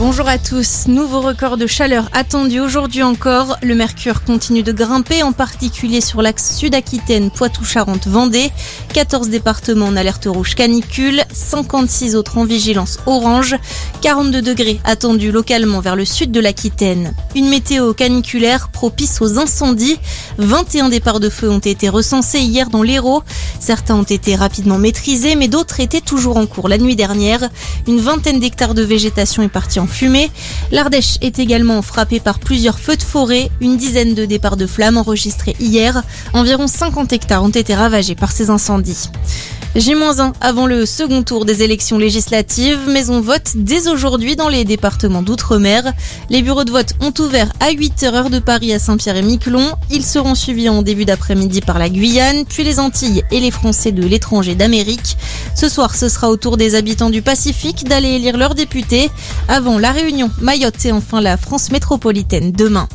Bonjour à tous. Nouveau record de chaleur attendu aujourd'hui encore. Le mercure continue de grimper, en particulier sur l'axe sud-Aquitaine, Poitou-Charentes-Vendée. 14 départements en alerte rouge canicule, 56 autres en vigilance orange. 42 degrés attendus localement vers le sud de l'Aquitaine. Une météo caniculaire propice aux incendies. 21 départs de feu ont été recensés hier dans l'Hérault. Certains ont été rapidement maîtrisés, mais d'autres étaient toujours en cours la nuit dernière. Une vingtaine d'hectares de végétation est partie en fumée. L'Ardèche est également frappée par plusieurs feux de forêt, une dizaine de départs de flammes enregistrés hier. Environ 50 hectares ont été ravagés par ces incendies. J-1 avant le second tour des élections législatives, mais on vote dès aujourd'hui dans les départements d'outre-mer. Les bureaux de vote ont ouvert à 8h heure de Paris à Saint-Pierre et Miquelon. Ils seront suivis en début d'après-midi par la Guyane, puis les Antilles et les Français de l'étranger d'Amérique. Ce soir, ce sera au tour des habitants du Pacifique d'aller élire leurs députés avant la Réunion, Mayotte et enfin la France métropolitaine demain.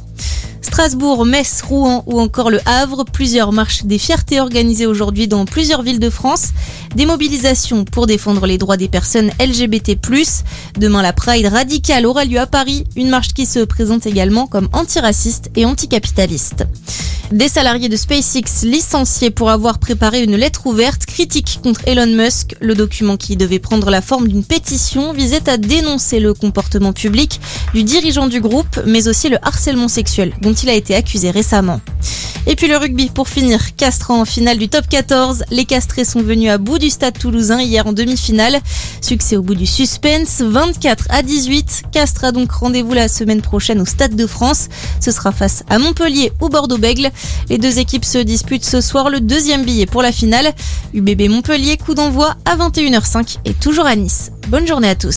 Strasbourg, Metz, Rouen ou encore le Havre. Plusieurs marches des fiertés organisées aujourd'hui dans plusieurs villes de France. Des mobilisations pour défendre les droits des personnes LGBT+. Demain, la Pride radicale aura lieu à Paris. Une marche qui se présente également comme antiraciste et anticapitaliste. Des salariés de SpaceX licenciés pour avoir préparé une lettre ouverte critique contre Elon Musk. Le document qui devait prendre la forme d'une pétition visait à dénoncer le comportement public du dirigeant du groupe, mais aussi le harcèlement sexuel il a été accusé récemment. Et puis le rugby pour finir. Castres en finale du top 14. Les Castrés sont venus à bout du stade toulousain hier en demi-finale. Succès au bout du suspense. 24 à 18. Castres a donc rendez-vous la semaine prochaine au Stade de France. Ce sera face à Montpellier ou Bordeaux-Bègle. Les deux équipes se disputent ce soir le deuxième billet pour la finale. UBB Montpellier, coup d'envoi à 21h05 et toujours à Nice. Bonne journée à tous.